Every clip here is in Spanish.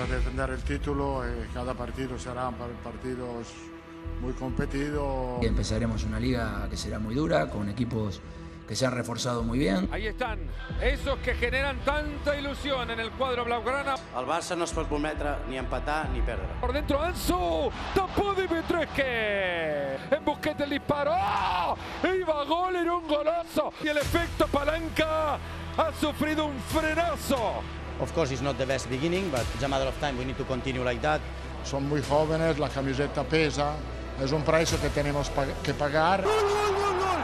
a defender el título, eh, cada partido serán partidos muy competidos. Empezaremos una liga que será muy dura, con equipos que se han reforzado muy bien. Ahí están, esos que generan tanta ilusión en el cuadro blaugrana. El Barça no es pot permetre ni empatar ni perdre. Por dentro Ansu, tapó Dimitrescu. En Busquete el disparo. ¡Oh! Iba gol, era un golazo. Y el efecto palanca ha sufrido un frenazo. Of course, it's not the best beginning, but it's a matter of time. We need to continue like that. Son muy jóvenes, la camiseta pesa, es un precio que tenemos que pagar. ¡Gol, gol, gol, gol!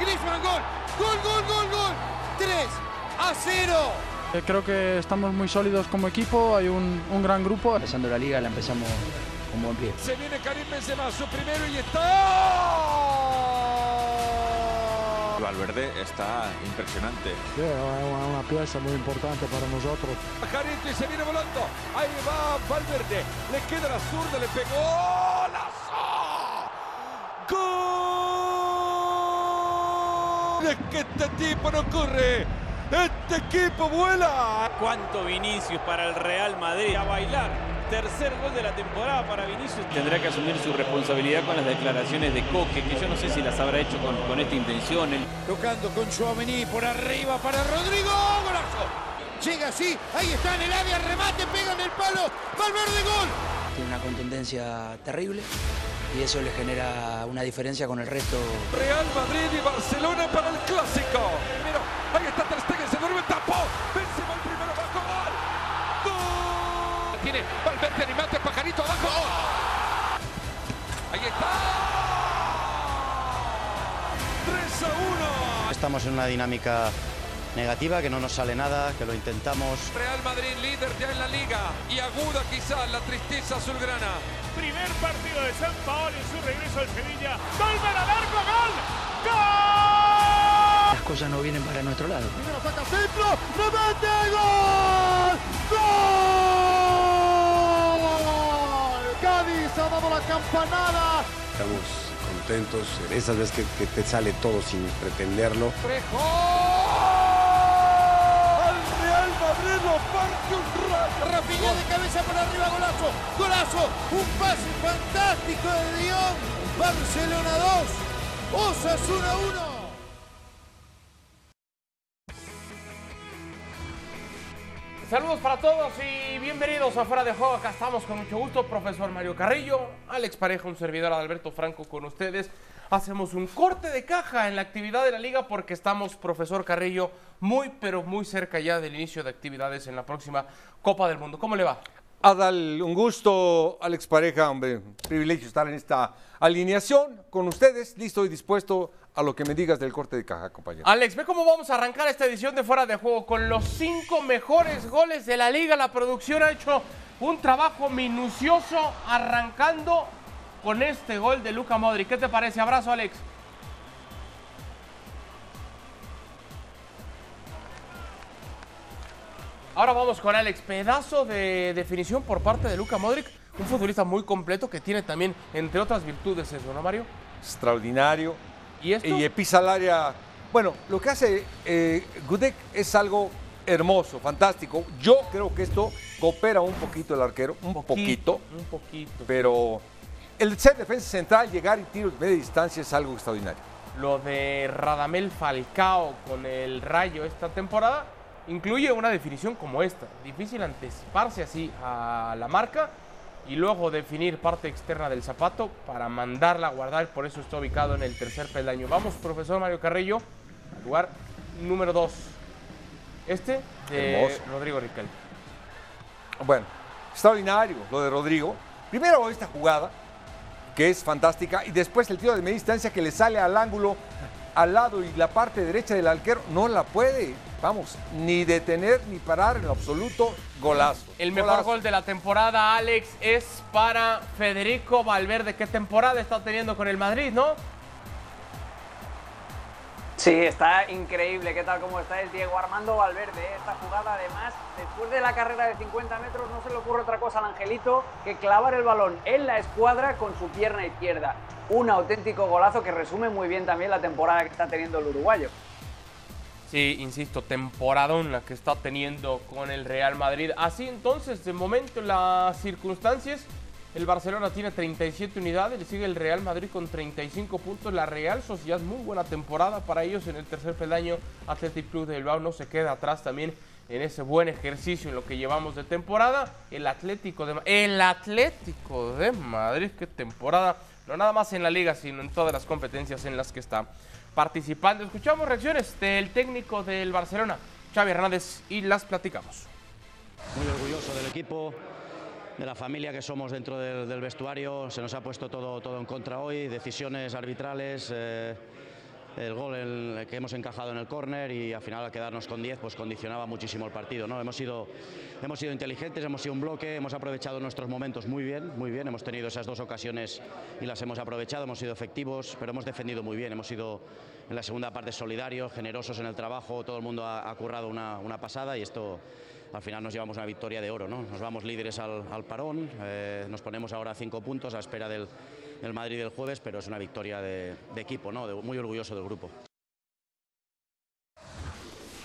Griezmann, gol, gol, gol, gol, gol. 3 a 0. Eh, creo que estamos muy sólidos como equipo, hay un, un gran grupo. Empezando la liga la empezamos con buen pie. Se viene Karim Benzema, su primero y está. Valverde está impresionante. Sí, es una, una pieza muy importante para nosotros. Jarito y se viene volando. Ahí va Valverde. Le queda la zurda, le pegó. ¡Gol! Es que este tipo no corre. Este equipo vuela. ¿Cuánto Vinicius para el Real Madrid? A bailar. Tercer gol de la temporada para Vinicius. Tendrá que asumir su responsabilidad con las declaraciones de Coque, que yo no sé si las habrá hecho con, con esta intención. El... Tocando con Chouameni por arriba para Rodrigo. ¡Golazo! Llega así, ahí está en el área, remate, pega en el palo. Valverde, gol. Tiene una contundencia terrible y eso le genera una diferencia con el resto. Real Madrid y Barcelona para el clásico. Mira, ahí está Ter Stegen, se duerme, tapó. Tiene Valverde, animate, pajarito abajo. Gol. Ahí está. 3 a 1. Estamos en una dinámica negativa, que no nos sale nada, que lo intentamos. Real Madrid líder ya en la liga y aguda quizás la tristeza azulgrana. Primer partido de San Paolo en su regreso al Sevilla. Golver al arco, gol. ¡Gol! Las cosas no vienen para nuestro lado. Primero saca centro, remate, gol. ¡Gol! Dado la campanada. Estamos contentos en esas veces que, que te sale todo sin pretenderlo. Trejo. Al Real Madrid lo parte un. Rafinha de cabeza por arriba, golazo. Golazo. Un pase fantástico de Dion. Barcelona 2. Osasuna 1. Saludos para todos y bienvenidos a Fuera de Juego. Acá estamos con mucho gusto, profesor Mario Carrillo, Alex Pareja, un servidor Alberto Franco con ustedes. Hacemos un corte de caja en la actividad de la liga porque estamos, profesor Carrillo, muy pero muy cerca ya del inicio de actividades en la próxima Copa del Mundo. ¿Cómo le va? Adal, un gusto, Alex Pareja, hombre, privilegio estar en esta alineación con ustedes, listo y dispuesto a lo que me digas del corte de caja, compañero. Alex, ve cómo vamos a arrancar esta edición de Fuera de Juego con los cinco mejores goles de la liga. La producción ha hecho un trabajo minucioso arrancando con este gol de Luca Modric. ¿Qué te parece? Abrazo, Alex. Ahora vamos con Alex. Pedazo de definición por parte de Luca Modric. Un futbolista muy completo que tiene también, entre otras virtudes, eso, ¿no, Mario? Extraordinario. ¿Y esto? Y pisa al área. Bueno, lo que hace eh, Gudek es algo hermoso, fantástico. Yo creo que esto coopera un poquito el arquero, un poquito, Un poquito. pero el ser defensa central, llegar y tiros de media distancia es algo extraordinario. Lo de Radamel Falcao con el Rayo esta temporada incluye una definición como esta. Difícil anticiparse así a la marca y luego definir parte externa del zapato para mandarla a guardar. Por eso está ubicado en el tercer peldaño. Vamos, profesor Mario Carrillo, al lugar número 2. Este de Hermoso. Rodrigo Riquelme. Bueno, extraordinario lo de Rodrigo. Primero esta jugada, que es fantástica, y después el tiro de media distancia que le sale al ángulo, al lado y la parte derecha del arquero, no la puede, vamos, ni detener ni parar en absoluto, golazo. El mejor Golazo. gol de la temporada, Alex, es para Federico Valverde. ¿Qué temporada está teniendo con el Madrid, no? Sí, está increíble. ¿Qué tal? ¿Cómo está el Diego Armando Valverde? eh? Esta jugada, además, después de la carrera de 50 metros, no se le ocurre otra cosa al Angelito que clavar el balón en la escuadra con su pierna izquierda. Un auténtico golazo que resume muy bien también la temporada que está teniendo el uruguayo. Sí, insisto, temporadón la que está teniendo con el Real Madrid. Así entonces, de momento, las circunstancias, el Barcelona tiene 37 unidades, le sigue el Real Madrid con 35 puntos. La Real Sociedad, muy buena temporada para ellos en el tercer peldaño. Athletic Club de Bilbao no se queda atrás también en ese buen ejercicio en lo que llevamos de temporada. El Atlético de, el Atlético de Madrid, qué temporada. No nada más en la liga, sino en todas las competencias en las que está participando. Escuchamos reacciones del técnico del Barcelona, Xavi Hernández, y las platicamos. Muy orgulloso del equipo, de la familia que somos dentro del, vestuario. Se nos ha puesto todo, todo en contra hoy, decisiones arbitrales. Eh, el gol el que hemos encajado en el córner y al final al quedarnos con 10 pues condicionaba muchísimo el partido. ¿no? Hemos, sido, hemos sido inteligentes, hemos sido un bloque, hemos aprovechado nuestros momentos muy bien, muy bien. Hemos tenido esas dos ocasiones y las hemos aprovechado, hemos sido efectivos, pero hemos defendido muy bien. Hemos sido en la segunda parte solidarios, generosos en el trabajo, todo el mundo ha, ha currado una, una pasada y esto al final nos llevamos una victoria de oro. ¿no? Nos vamos líderes al, al parón, eh, nos ponemos ahora a cinco puntos a espera del, del Madrid del jueves, pero es una victoria de, de equipo, ¿no? De, muy orgulloso del grupo.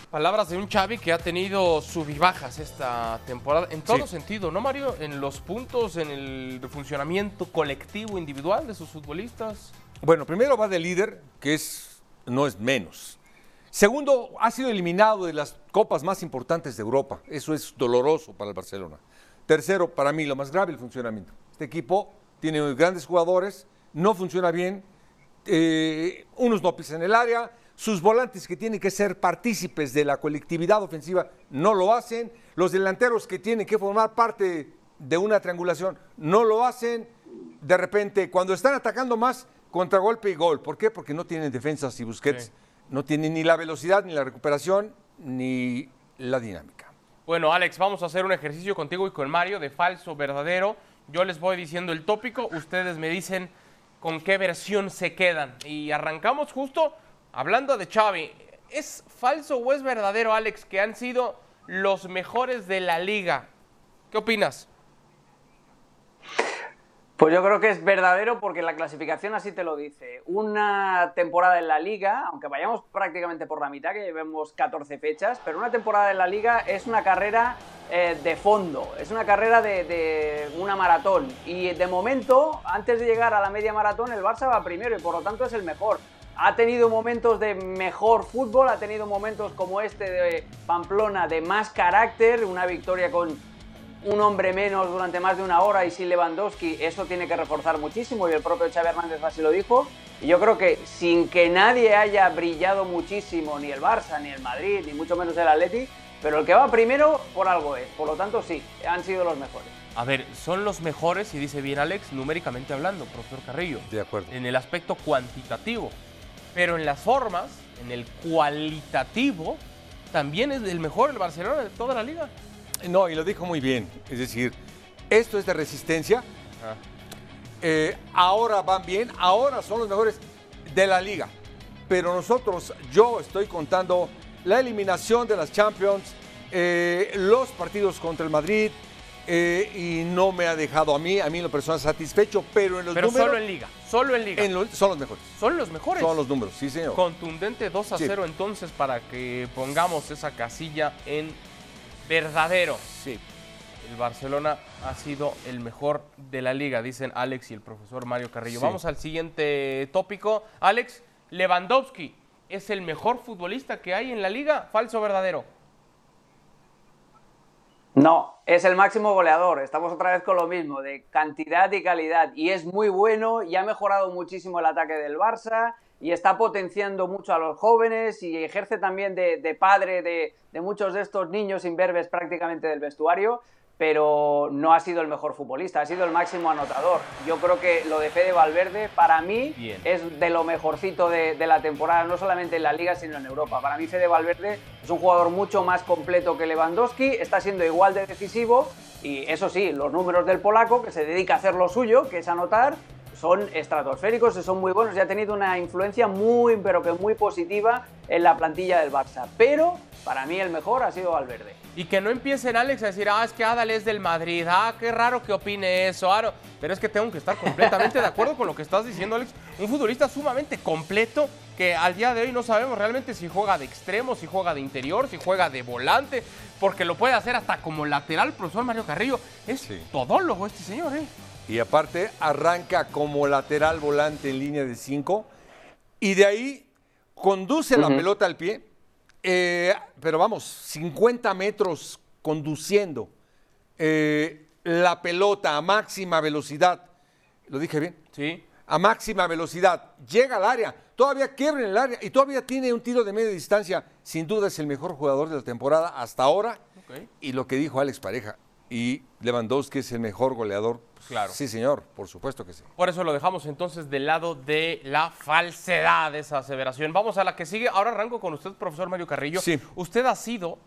Palabras de un Xavi que ha tenido subibajas esta temporada, en todo Sí. sentido, ¿no, Mario? En los puntos, en el funcionamiento colectivo, individual de sus futbolistas. Bueno, primero va de líder, que es, no es menos. Segundo, ha sido eliminado de las copas más importantes de Europa. Eso es doloroso para el Barcelona. Tercero, para mí, lo más grave, el funcionamiento. Este equipo tiene grandes jugadores, no funciona bien, eh, unos no pisan el área, sus volantes que tienen que ser partícipes de la colectividad ofensiva no lo hacen, los delanteros que tienen que formar parte de una triangulación no lo hacen, de repente cuando están atacando más, contragolpe y gol. ¿Por qué? Porque no tienen defensas y Busquets Sí. no tienen ni la velocidad, ni la recuperación, ni la dinámica. Bueno, Alex, vamos a hacer un ejercicio contigo y con Mario de falso, verdadero. Yo les voy diciendo el tópico, ustedes me dicen con qué versión se quedan. Y arrancamos justo hablando de Xavi. ¿Es falso o es verdadero, Alex, que han sido los mejores de la liga? ¿Qué opinas? Pues yo creo que es verdadero porque la clasificación así te lo dice. Una temporada en la liga, aunque vayamos prácticamente por la mitad, que llevemos 14 fechas, pero una temporada en la liga es una carrera eh, de fondo, es una carrera de, de una maratón. Y de momento, antes de llegar a la media maratón, el Barça va primero y por lo tanto es el mejor. Ha tenido momentos de mejor fútbol, ha tenido momentos como este de Pamplona de más carácter, una victoria con un hombre menos durante más de una hora y sin Lewandowski, eso tiene que reforzar muchísimo y el propio Xavi Hernández así lo dijo. Y yo creo que sin que nadie haya brillado muchísimo, ni el Barça, ni el Madrid, ni mucho menos el Atleti, pero el que va primero por algo es. Por lo tanto, sí, han sido los mejores. A ver, son los mejores, y dice bien Alex, numéricamente hablando, profesor Carrillo. De acuerdo. En el aspecto cuantitativo. Pero en las formas, en el cualitativo, también es el mejor el Barcelona de toda la liga. No, y lo dijo muy bien. Es decir, esto es de resistencia. Eh, ahora van bien, ahora son los mejores de la liga. Pero nosotros, yo estoy contando la eliminación de las Champions, eh, los partidos contra el Madrid, eh, y no me ha dejado a mí, a mí en lo personal satisfecho, pero en los Pero números solo en liga, solo en liga. en lo- son los mejores. Son los mejores. Son los números, sí señor. Contundente 2 a Sí. 0 entonces para que pongamos esa casilla en verdadero. Sí. El Barcelona ha sido el mejor de la liga, dicen Alex y el profesor Mario Carrillo. Sí. Vamos al siguiente tópico. Alex, Lewandowski es el mejor futbolista que hay en la liga, falso o verdadero. No, es el máximo goleador. Estamos otra vez con lo mismo, de cantidad y calidad. Y es muy bueno y ha mejorado muchísimo el ataque del Barça y está potenciando mucho a los jóvenes y ejerce también de, de padre de, de muchos de estos niños imberbes prácticamente del vestuario, pero no ha sido el mejor futbolista, ha sido el máximo anotador. Yo creo que lo de Fede Valverde para mí Bien. es de lo mejorcito de, de la temporada, no solamente en la liga, sino en Europa. Para mí Fede Valverde es un jugador mucho más completo que Lewandowski, está siendo igual de decisivo y eso sí, los números del polaco, que se dedica a hacer lo suyo, que es anotar, son estratosféricos y son muy buenos y ha tenido una influencia muy, pero que muy positiva en la plantilla del Barça. Pero para mí el mejor ha sido Valverde. Y que no empiecen, Alex, a decir, ah, es que Adal es del Madrid, ah, qué raro que opine eso, ah, no. Pero es que tengo que estar completamente de acuerdo con lo que estás diciendo, Alex. Un futbolista sumamente completo que al día de hoy no sabemos realmente si juega de extremo, si juega de interior, si juega de volante, porque lo puede hacer hasta como lateral, profesor Mario Carrillo. Es todólogo este señor, ¿eh? Y aparte arranca como lateral volante en línea de 5 y de ahí conduce la pelota al pie, eh, pero vamos, 50 metros conduciendo eh, la pelota a máxima velocidad. ¿Lo dije bien? Sí. A máxima velocidad. Llega al área, todavía quiebra en el área y todavía tiene un tiro de media distancia. Sin duda es el mejor jugador de la temporada hasta ahora. Y lo que dijo Alex Pareja, y Lewandowski es el mejor goleador. Claro. Sí, señor, por supuesto que sí. Por eso lo dejamos entonces del lado de la falsedad de esa aseveración. Vamos a la que sigue. Ahora arranco con usted, profesor Mario Carrillo. Sí. Usted ha sido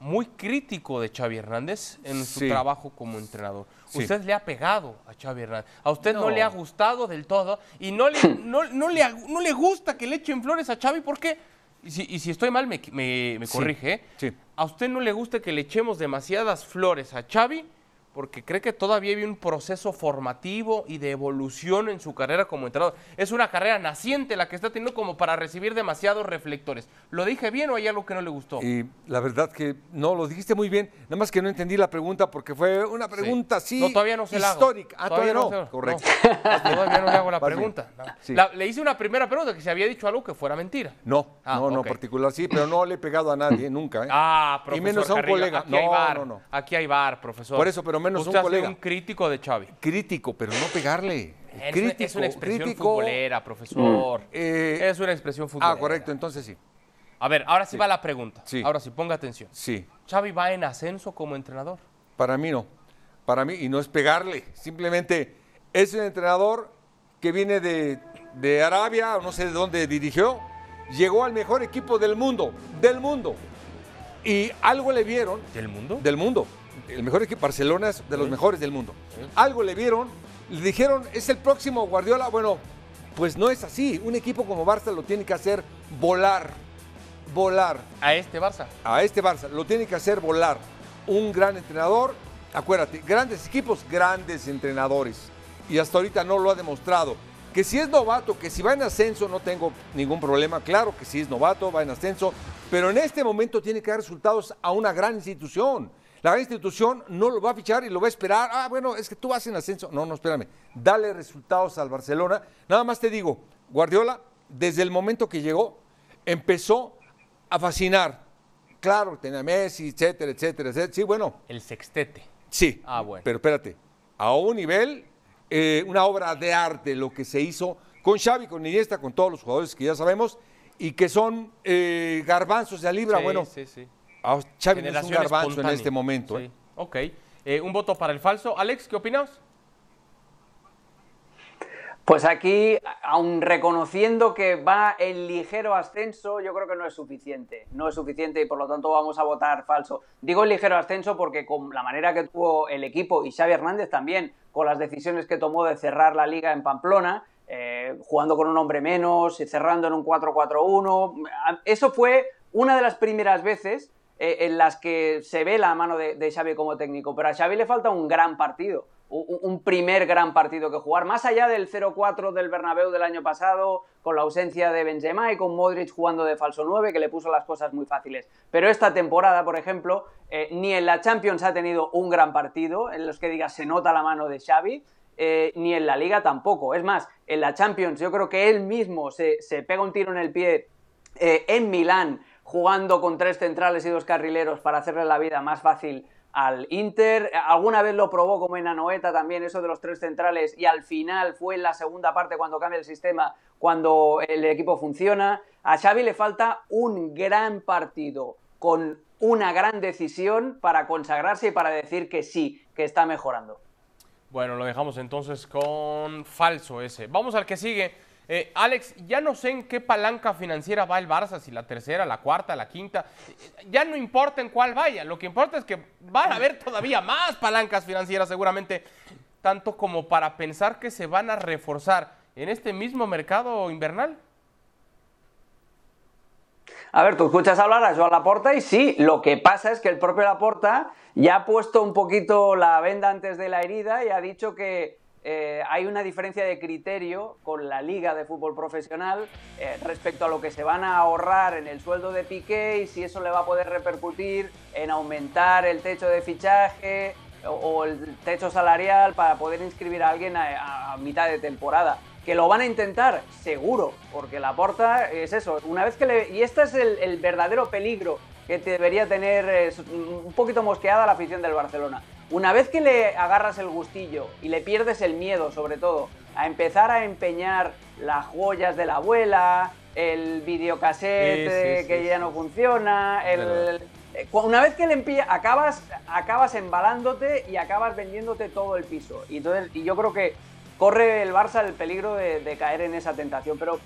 muy crítico de Xavi Hernández en su trabajo como entrenador. Sí. Usted le ha pegado a Xavi Hernández. A usted no, No. le ha gustado del todo y no le, no, no le, no le gusta que le echen flores a Xavi porque, y si, y si estoy mal me, me- me corrige, ¿eh? Sí. ¿A usted no le gusta que le echemos demasiadas flores a Xavi? Porque cree que todavía hay un proceso formativo y de evolución en su carrera como entrenador. Es una carrera naciente la que está teniendo como para recibir demasiados reflectores. ¿Lo dije bien o hay algo que no le gustó? Y la verdad que no, lo dijiste muy bien. Nada más que no entendí la pregunta porque fue una pregunta así No, todavía no se la hago. histórica. Ah, todavía, no. se la- Correcto. Todavía no le hago la pregunta. No. Sí. La- le hice una primera pregunta que se había dicho algo que fuera mentira. No, Ah, no, no, ok. particular sí, pero no le he pegado a nadie nunca. ¿eh? Ah, y profesor menos a un Carrillo, colega. Aquí no, hay bar, no, no. Aquí hay bar, profesor. Por eso, pero menos Usted un colega. un crítico de Xavi. Crítico, pero no pegarle. Es, crítico, una, es una expresión crítico. futbolera, profesor. Eh, es una expresión futbolera. ah, correcto, entonces sí. A ver, ahora sí, va la pregunta. Sí. Ahora sí, ponga atención. Sí, ¿Xavi va en ascenso como entrenador? para mí no. Para mí, y no es pegarle. Simplemente es un entrenador que viene de, de Arabia, o no sé de dónde dirigió, llegó al mejor equipo del mundo, del mundo. Y algo le vieron. ¿Del mundo? Del mundo. El mejor equipo, Barcelona es de los mejores del mundo. Algo le vieron, le dijeron, es el próximo Guardiola. Bueno, pues no es así. Un equipo como Barça lo tiene que hacer volar, volar. ¿A este Barça? A este Barça lo tiene que hacer volar. Un gran entrenador, acuérdate, grandes equipos, grandes entrenadores. Y hasta ahorita no lo ha demostrado. Que si es novato, que si va en ascenso, no tengo ningún problema. Claro que si es novato, va en ascenso. Pero en este momento tiene que dar resultados a una gran institución. La gran institución no lo va a fichar y lo va a esperar. Ah, bueno, es que tú vas en ascenso. No, no, espérame. Dale resultados al Barcelona. Nada más te digo, Guardiola, desde el momento que llegó, empezó a fascinar. Claro, tenía Messi, etcétera, etcétera, etcétera. Sí, bueno, El sextete. sí. Ah, bueno. Pero espérate, a un nivel, eh, una obra de arte lo que se hizo con Xavi, con Iniesta, con todos los jugadores que ya sabemos y que son eh, garbanzos de libra. Sí, bueno, sí, sí. A Xavi no es un garbanzo en este momento. Sí. ¿eh? Ok. Eh, un voto para el falso. Alex, ¿qué opinas? Pues aquí, aun reconociendo que va en ligero ascenso, yo creo que no es suficiente. No es suficiente y por lo tanto vamos a votar falso. Digo en ligero ascenso porque con la manera que tuvo el equipo y Xavi Hernández también, con las decisiones que tomó de cerrar la liga en Pamplona, eh, jugando con un hombre menos, y cerrando en un 4-4-1, eso fue una de las primeras veces eh, en las que se ve la mano de, Xavi como técnico. Pero a Xavi le falta un gran partido un primer gran partido que jugar, más allá del 0-4 del Bernabéu del año pasado, con la ausencia de Benzema y con Modric jugando de falso 9, que le puso las cosas muy fáciles. Pero esta temporada, por ejemplo, eh, ni en la Champions ha tenido un gran partido, en los que digas se nota la mano de Xavi, eh, ni en la Liga tampoco. Es más, en la Champions yo creo que él mismo se, se pega un tiro en el pie en Milán, jugando con tres centrales y dos carrileros para hacerle la vida más fácil al Inter. Alguna vez lo probó como en Anoeta también, eso de los tres centrales, y al final fue en la segunda parte cuando cambia el sistema, cuando el equipo funciona. A Xavi le falta un gran partido con una gran decisión para consagrarse y para decir que sí, que está mejorando. Bueno, lo dejamos entonces con falso ese. Vamos al que sigue. Eh, Alex, ya no sé en qué palanca financiera va el Barça, si la tercera, la cuarta, la quinta. Ya no importa en cuál vaya, lo que importa es que van a haber todavía más palancas financieras seguramente, tanto como para pensar que se van a reforzar en este mismo mercado invernal. A ver, tú escuchas hablar a Joan Laporta y sí, lo que pasa es que el propio Laporta ya ha puesto un poquito la venda antes de la herida y ha dicho que eh, hay una diferencia de criterio con la Liga de Fútbol Profesional eh, respecto a lo que se van a ahorrar en el sueldo de Piqué y si eso le va a poder repercutir en aumentar el techo de fichaje o, o el techo salarial para poder inscribir a alguien a, a mitad de temporada. Que lo van a intentar, seguro, porque la porta es eso. Una vez que le. Y este es el, el verdadero peligro que debería tener eh, un poquito mosqueada la afición del Barcelona. Una vez que le agarras el gustillo y le pierdes el miedo, sobre todo, a empezar a empeñar las joyas de la abuela, el videocassette Sí, sí, que sí, ya no funciona, el, eh, una vez que le empie- acabas, acabas embalándote y acabas vendiéndote todo el piso. Y, entonces, y yo creo que corre el Barça el peligro de, de caer en esa tentación, pero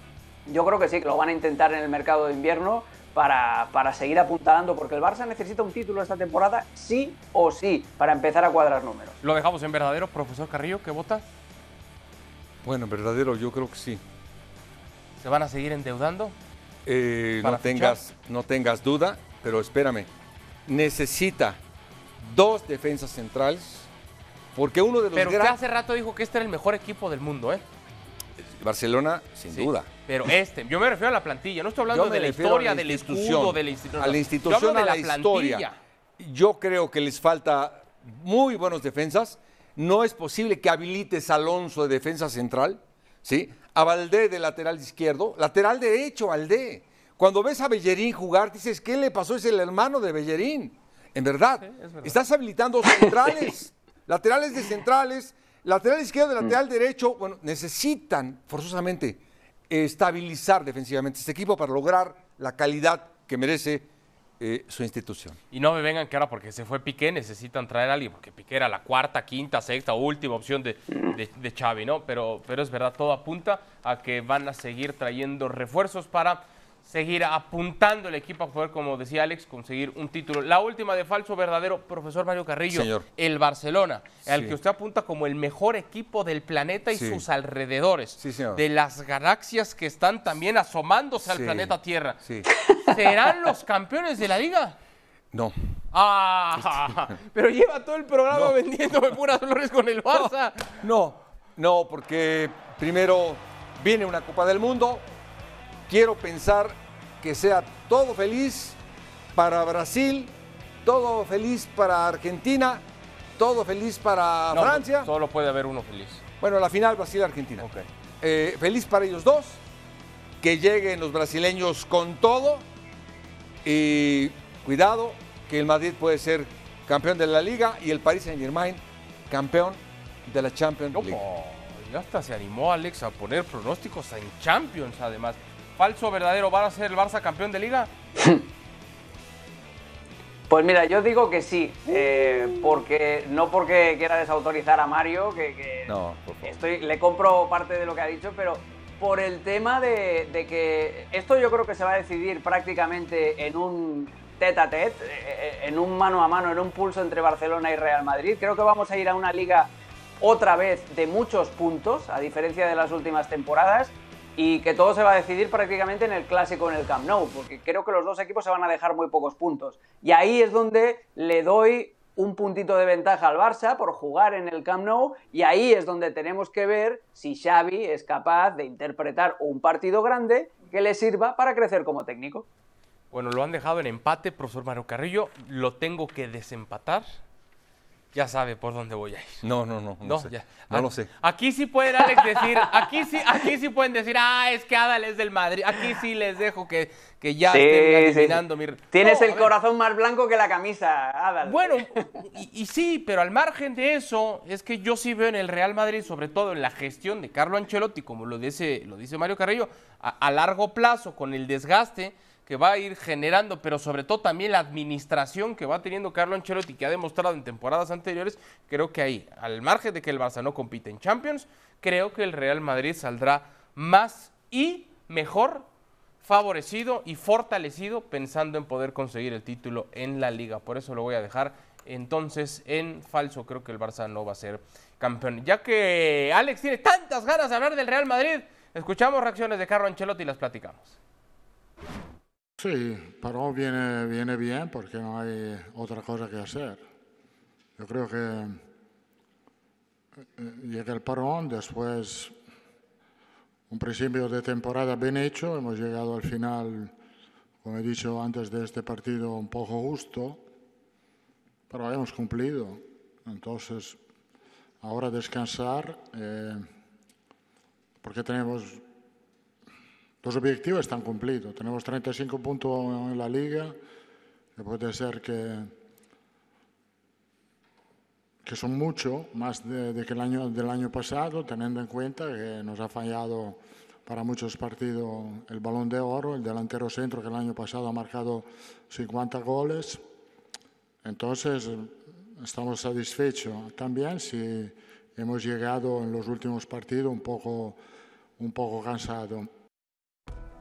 yo creo que sí, que lo van a intentar en el mercado de invierno para, para seguir apuntalando, porque el Barça necesita un título esta temporada sí o sí, para empezar a cuadrar números. Lo dejamos en verdadero, profesor Carrillo, ¿qué vota? Bueno, verdadero, yo creo que sí. ¿Se van a seguir endeudando? Eh, no, tengas, no tengas duda, pero espérame. Necesita dos defensas centrales, porque uno de los Pero usted gran- hace rato dijo que este era el mejor equipo del mundo, ¿eh? Barcelona, sin Sí, duda. Pero este, yo me refiero a la plantilla, no estoy hablando de la historia, la del escudo, de la institución. A la institución, a la, historia. Yo creo que les falta muy buenos defensas. No es posible que habilites a Alonso de defensa central, ¿sí? A Valdé de lateral izquierdo, lateral derecho, Valdé. Cuando ves a Bellerín jugar, dices, ¿qué le pasó? Es el hermano de Bellerín. En verdad, estás habilitando centrales, laterales de centrales, lateral izquierdo, de lateral derecho. Bueno, necesitan forzosamente estabilizar defensivamente este equipo para lograr la calidad que merece eh, su institución. Y no me vengan que ahora porque se fue Piqué necesitan traer a alguien, porque Piqué era la cuarta, quinta, sexta, última opción de, de, de Xavi, ¿no? Pero, pero es verdad, todo apunta a que van a seguir trayendo refuerzos para seguir apuntando el equipo a poder, como decía Alex, conseguir un título. La última de falso verdadero, profesor Mario Carrillo, Señor. el Barcelona, al Sí. que usted apunta como el mejor equipo del planeta y Sí. sus alrededores, Sí, de las galaxias que están también asomándose al planeta Tierra. Sí. ¿Serán los campeones de la liga? No. Ah, pero lleva todo el programa vendiéndome puras flores con el Barça. No, no, porque primero viene una Copa del Mundo. Quiero pensar que sea todo feliz para Brasil, todo feliz para Argentina, todo feliz para No, Francia. Solo puede haber uno feliz. Bueno, la final Brasil-Argentina. Eh, feliz para ellos dos, que lleguen los brasileños con todo y cuidado que el Madrid puede ser campeón de la liga y el Paris Saint Germain campeón de la Champions League. Oh, ya hasta se animó Alex a poner pronósticos en Champions, además. Falso o verdadero, ¿va a ser el Barça campeón de liga? Pues mira, yo digo que sí, eh, porque no porque quiera desautorizar a Mario, que, que No, estoy, le compro parte de lo que ha dicho, pero por el tema de, de que esto yo creo que se va a decidir prácticamente en un tete a tete, eh, en un mano a mano, en un pulso entre Barcelona y Real Madrid. Creo que vamos a ir a una liga otra vez de muchos puntos, a diferencia de las últimas temporadas, y que todo se va a decidir prácticamente en el clásico en el Camp Nou, porque creo que los dos equipos se van a dejar muy pocos puntos. Y ahí es donde le doy un puntito de ventaja al Barça por jugar en el Camp Nou y ahí es donde tenemos que ver si Xavi es capaz de interpretar un partido grande que le sirva para crecer como técnico. Bueno, lo han dejado en empate, profesor Mario Carrillo. Lo tengo que desempatar. Ya sabe por dónde voy a ir. No, no, no, no, No, sé. ya. No lo sé. Aquí sí pueden, Alex, decir, aquí sí, aquí sí pueden decir, ah, es que Adal es del Madrid. Aquí sí les dejo que, que ya Sí, estén sí. adivinando mi... Tienes No, el corazón más blanco que la camisa, Adal. Bueno, y, y sí, pero al margen de eso, es que yo sí veo en el Real Madrid, sobre todo en la gestión de Carlo Ancelotti, como lo dice, lo dice Mario Carrillo, a, a largo plazo, con el desgaste que va a ir generando, pero sobre todo también la administración que va teniendo Carlo Ancelotti, que ha demostrado en temporadas anteriores, creo que ahí, al margen de que el Barça no compite en Champions, creo que el Real Madrid saldrá más y mejor favorecido y fortalecido pensando en poder conseguir el título en la liga. Por eso lo voy a dejar entonces en falso. Creo que el Barça no va a ser campeón. Ya que Alex tiene tantas ganas de hablar del Real Madrid, escuchamos reacciones de Carlo Ancelotti y las platicamos. Sí, Parón viene, viene bien porque no hay otra cosa que hacer. Yo creo que eh, llega el parón, después un principio de temporada bien hecho, hemos llegado al final, como he dicho antes de este partido, un poco justo, pero hemos cumplido. Entonces, ahora descansar, eh, porque tenemos los objetivos están cumplidos. Tenemos 35 puntos en la liga, puede ser que, que son mucho más de, que el año, del año pasado, teniendo en cuenta que nos ha fallado para muchos partidos el balón de oro, el delantero centro que el año pasado ha marcado 50 goles. Entonces, estamos satisfechos también si hemos llegado en los últimos partidos un poco, un poco cansado.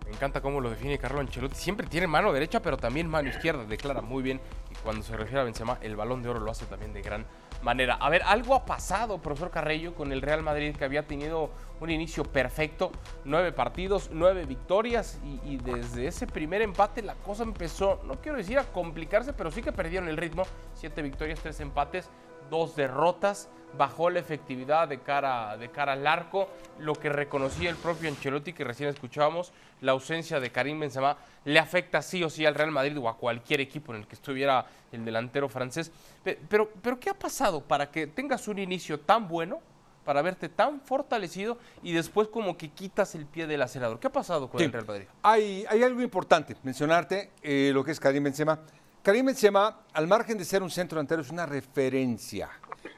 Me encanta cómo lo define Carlo Ancelotti. Siempre tiene mano derecha, pero también mano izquierda. Declara muy bien. Y cuando se refiere a Benzema, el balón de oro lo hace también de gran manera. A ver, algo ha pasado, profesor Carrello, con el Real Madrid, que había tenido un inicio perfecto. Nueve partidos, nueve victorias. Y desde ese primer empate la cosa empezó, no quiero decir a complicarse, pero sí que perdieron el ritmo. Siete victorias, tres empates dos derrotas, bajó la efectividad de cara, de cara al arco, lo que reconocía el propio Ancelotti que recién escuchábamos, la ausencia de Karim Benzema le afecta sí o sí al Real Madrid o a cualquier equipo en el que estuviera el delantero francés. Pero, pero ¿qué ha pasado para que tengas un inicio tan bueno, para verte tan fortalecido y después como que quitas el pie del acelerador? ¿Qué ha pasado con el Real Madrid? Hay, hay algo importante, mencionarte eh, lo que es Karim Benzema. Karim Benzema, al margen de ser un centro delantero, es una referencia.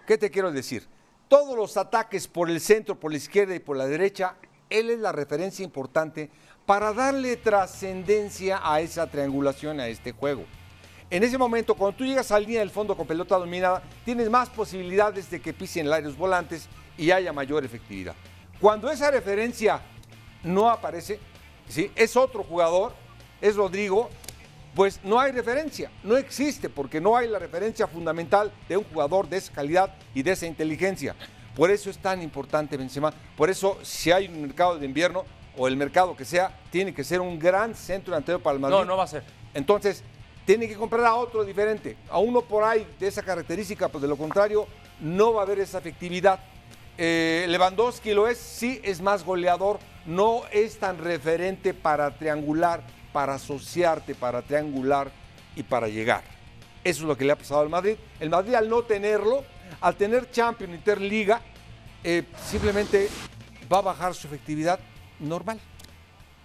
¿Qué te quiero decir? Todos los ataques por el centro, por la izquierda y por la derecha, él es la referencia importante para darle trascendencia a esa triangulación, a este juego. En ese momento, cuando tú llegas a la línea del fondo con pelota dominada, tienes más posibilidades de que pisen el los volantes y haya mayor efectividad. Cuando esa referencia no aparece, ¿sí? es otro jugador, es Rodrigo, pues no hay referencia, no existe porque no hay la referencia fundamental de un jugador de esa calidad y de esa inteligencia. Por eso es tan importante Benzema, por eso si hay un mercado de invierno o el mercado que sea, tiene que ser un gran centro delantero para el Madrid. No, no va a ser. Entonces, tiene que comprar a otro diferente, a uno por ahí de esa característica, pues de lo contrario no va a haber esa efectividad. Eh, Lewandowski lo es, sí es más goleador, no es tan referente para triangular para asociarte, para triangular y para llegar. Eso es lo que le ha pasado al Madrid. El Madrid al no tenerlo, al tener Champions Interliga, eh, simplemente va a bajar su efectividad normal,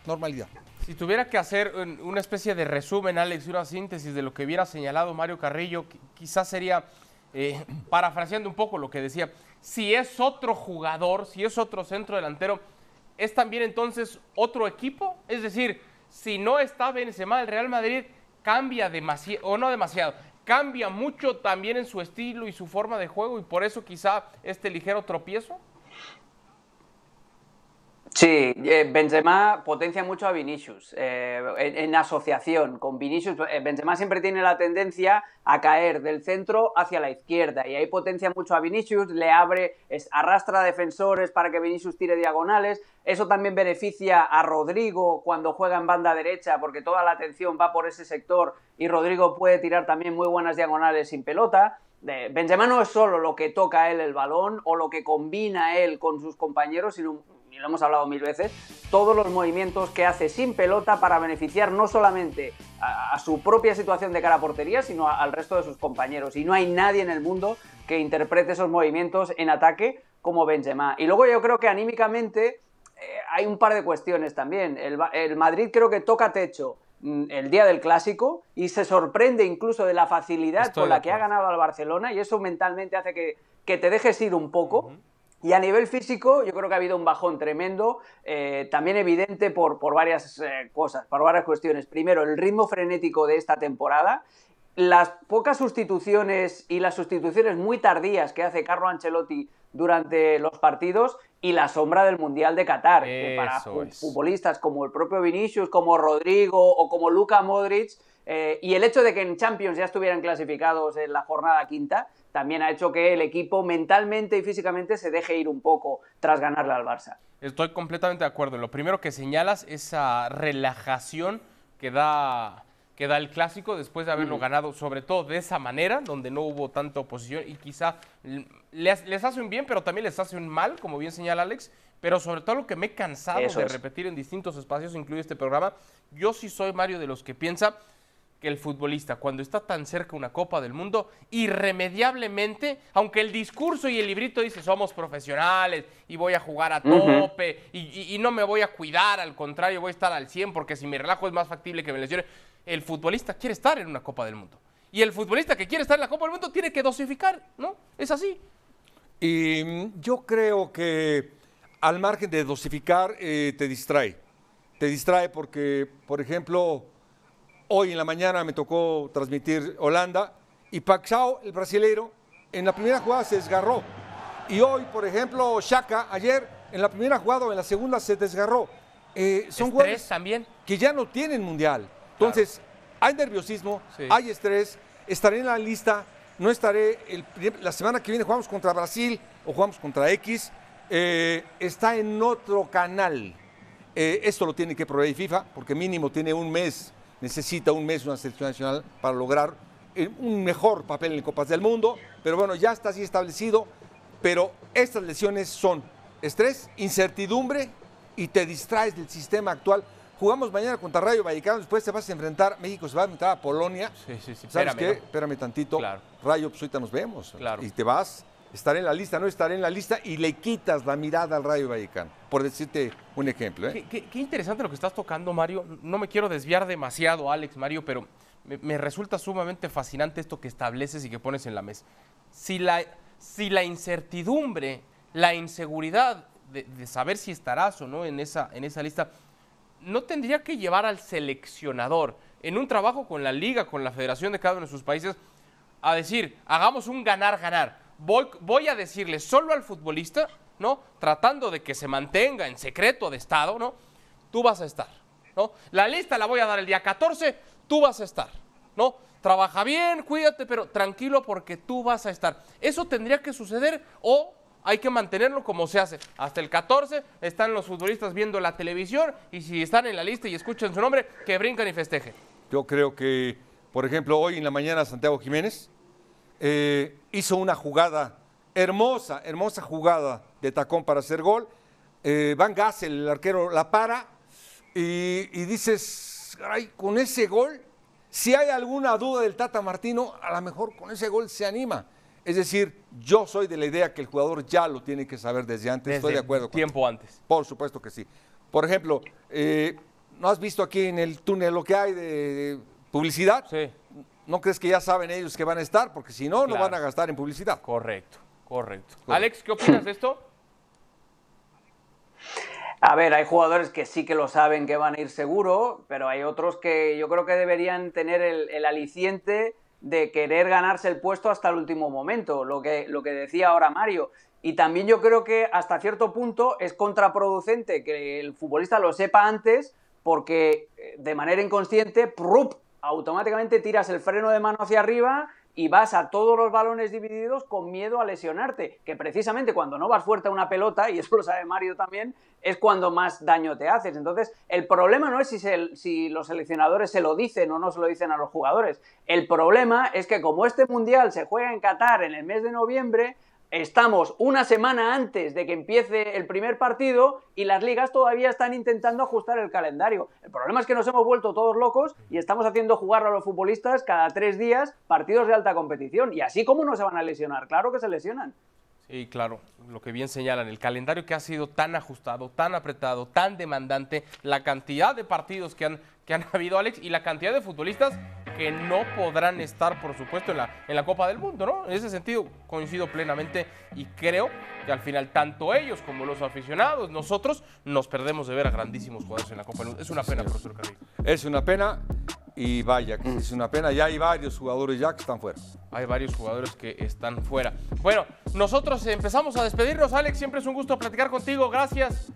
normalidad. Si tuviera que hacer una especie de resumen, Alex, una síntesis de lo que hubiera señalado Mario Carrillo, quizás sería, eh, parafraseando un poco lo que decía, si es otro jugador, si es otro centro delantero, ¿es también entonces otro equipo? Es decir, si no está Benzema, el Real Madrid cambia demasiado, o no demasiado, cambia mucho también en su estilo y su forma de juego y por eso quizá este ligero tropiezo. Sí, eh, Benzema potencia mucho a Vinicius eh, en, asociación con Vinicius. Eh, Benzema siempre tiene la tendencia a caer del centro hacia la izquierda y ahí potencia mucho a Vinicius, le abre, arrastra defensores para que Vinicius tire diagonales. Eso también beneficia a Rodrigo cuando juega en banda derecha porque toda la atención va por ese sector y Rodrigo puede tirar también muy buenas diagonales sin pelota. Benzema no es solo lo que toca él el balón o lo que combina él con sus compañeros, sino y lo hemos hablado mil veces, todos los movimientos que hace sin pelota para beneficiar no solamente a, su propia situación de cara a portería, sino al resto de sus compañeros. Y no hay nadie en el mundo que interprete esos movimientos en ataque como Benzema. Y luego yo creo que anímicamente eh, hay un par de cuestiones también. El, Madrid creo que toca techo mm, el día del clásico y se sorprende incluso de la facilidad con la que ha ganado al Barcelona y eso mentalmente hace que, que te dejes ir un poco. Y a nivel físico, yo creo que ha habido un bajón tremendo, eh, también evidente por, por varias eh, cosas, por varias cuestiones. Primero, el ritmo frenético de esta temporada, las pocas sustituciones y las sustituciones muy tardías que hace Carlo Ancelotti durante los partidos y la sombra del Mundial de Qatar, que para futbolistas como el propio Vinicius, como Rodrigo o como Luka Modric, eh, y el hecho de que en Champions ya estuvieran clasificados en la jornada quinta, también ha hecho que el equipo mentalmente y físicamente se deje ir un poco tras ganarle al Barça. Estoy completamente de acuerdo. Lo primero que señalas, esa relajación que da, que da el clásico después de haberlo ganado, sobre todo de esa manera, donde no hubo tanta oposición y quizá les, les hace un bien, pero también les hace un mal, como bien señala Alex. Pero sobre todo lo que me he cansado Eso de es. repetir en distintos espacios, incluye este programa, yo sí soy Mario de los que piensa que el futbolista, cuando está tan cerca una Copa del Mundo, irremediablemente, aunque el discurso y el librito dice somos profesionales y voy a jugar a tope y, y- y no me voy a cuidar, al contrario, voy a estar al 100 porque si me relajo es más factible que me lesione. El futbolista quiere estar en una Copa del Mundo. Y el futbolista que quiere estar en la Copa del Mundo tiene que dosificar, ¿no? Es así. Y mm, yo creo que al margen de dosificar, eh, te distrae. Te distrae porque, por ejemplo, hoy en la mañana me tocó transmitir Holanda y Paxao, el brasileiro, en la primera jugada se desgarró. Y hoy, por ejemplo, Shaka, ayer, en la primera jugada o en la segunda se desgarró. Eh, son jugadores también. que ya no tienen mundial. Entonces, hay nerviosismo, Sí. hay estrés, estaré en la lista, no estaré, el la semana que viene jugamos contra Brasil o jugamos contra X, eh, está en otro canal. Eh, esto lo tiene que proveer FIFA, porque mínimo tiene un mes, necesita un mes una selección nacional para lograr eh, un mejor papel en Copas del Mundo, pero bueno, ya está así establecido, pero estas lesiones son estrés, incertidumbre y te distraes del sistema actual. Jugamos mañana contra Rayo Vallecano, después te vas a enfrentar, México se va a enfrentar a Polonia. Sí, sí, sí. ¿Sabes espérame, qué? ¿no? Espérame tantito. Claro. Rayo, pues ahorita nos vemos. Claro. Y te vas, estaré en la lista, no estaré en la lista y le quitas la mirada al Rayo Vallecano, por decirte un ejemplo. ¿eh? Qué, qué- qué interesante lo que estás tocando, Mario. No me quiero desviar demasiado, Alex, Mario, pero me, me resulta sumamente fascinante esto que estableces y que pones en la mesa. Si la, si la incertidumbre, la inseguridad de, de saber si estarás o no en esa, en esa lista, no tendría que llevar al seleccionador en un trabajo con la liga, con la federación de cada uno de sus países, a decir, hagamos un ganar-ganar. Voy, a decirle solo al futbolista, ¿no? Tratando de que se mantenga en secreto de Estado, ¿no? Tú vas a estar, ¿no? La lista la voy a dar el día 14, tú vas a estar, ¿no? Trabaja bien, cuídate, pero tranquilo porque tú vas a estar. Eso tendría que suceder o hay que mantenerlo como se hace. Hasta el 14 están los futbolistas viendo la televisión y si están en la lista y escuchan su nombre, que brincan y festejen. Yo creo que, por ejemplo, hoy en la mañana Santiago Jiménez eh, hizo una jugada hermosa, hermosa jugada de tacón para hacer gol. Eh, Van Gassel, el arquero, la para y, y dices, "Caray, con ese gol, si hay alguna duda del Tata Martino, a lo mejor con ese gol se anima. Es decir, yo soy de la idea que el jugador ya lo tiene que saber desde antes. Estoy de acuerdo. con- Tiempo antes. por supuesto que sí. Por ejemplo, eh, ¿no has visto aquí en el túnel lo que hay de publicidad? Sí. ¿No crees que ya saben ellos que van a estar? Porque si no, no van a gastar en publicidad. Correcto, correcto. Alex, ¿qué opinas de esto? A ver, hay jugadores que sí que lo saben que van a ir seguro, pero hay otros que yo creo que deberían tener el, el aliciente de querer ganarse el puesto hasta el último momento, lo que, lo que decía ahora Mario. Y también yo creo que hasta cierto punto es contraproducente que el futbolista lo sepa antes, porque eh, de manera inconsciente, ¡prup! automáticamente tiras el freno de mano hacia arriba y vas a todos los balones divididos con miedo a lesionarte, que precisamente cuando no vas fuerte a una pelota, y eso lo sabe Mario también, es cuando más daño te haces. Entonces, el problema no es si, si los seleccionadores se lo dicen o no se lo dicen a los jugadores. El problema es que como este mundial se juega en Qatar en el mes de noviembre, Estamos una semana antes de que empiece el primer partido y las ligas todavía están intentando ajustar el calendario. El problema es que nos hemos vuelto todos locos y estamos haciendo jugar a los futbolistas cada tres días partidos de alta competición. Y así como no se van a lesionar, claro que se lesionan. Sí, claro, lo que bien señalan, el calendario que ha sido tan ajustado, tan apretado, tan demandante, la cantidad de partidos que han, que han habido, Alex, y la cantidad de futbolistas que no podrán estar, por supuesto, en la, en la Copa del Mundo, ¿no? En ese sentido, coincido plenamente y creo que al final, tanto ellos como los aficionados, nosotros, nos perdemos de ver a grandísimos jugadores en la Copa del Mundo. Es una pena, profesor Carrillo. Es una pena y vaya, que es una pena. Ya hay varios jugadores ya que están fuera. Hay varios jugadores que están fuera. Bueno, nosotros empezamos a despedirnos, Alex. Siempre es un gusto platicar contigo. Gracias.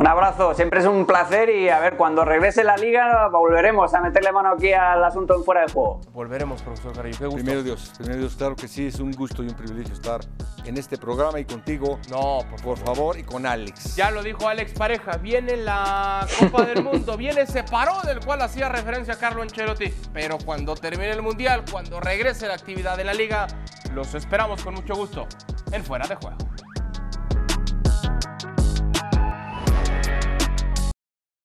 Un abrazo, siempre es un placer y a ver, cuando regrese la liga volveremos a meterle mano aquí al asunto en fuera de juego. Volveremos, profesor Carrillo, qué gusto. Primero Dios, primero Dios, claro que sí, es un gusto y un privilegio estar en este programa y contigo. No, por, favor, y con Alex. Ya lo dijo Alex Pareja, viene la Copa del Mundo, viene ese parón del cual hacía referencia Carlo Ancelotti. Pero cuando termine el Mundial, cuando regrese la actividad de la liga, los esperamos con mucho gusto en Fuera de Juego.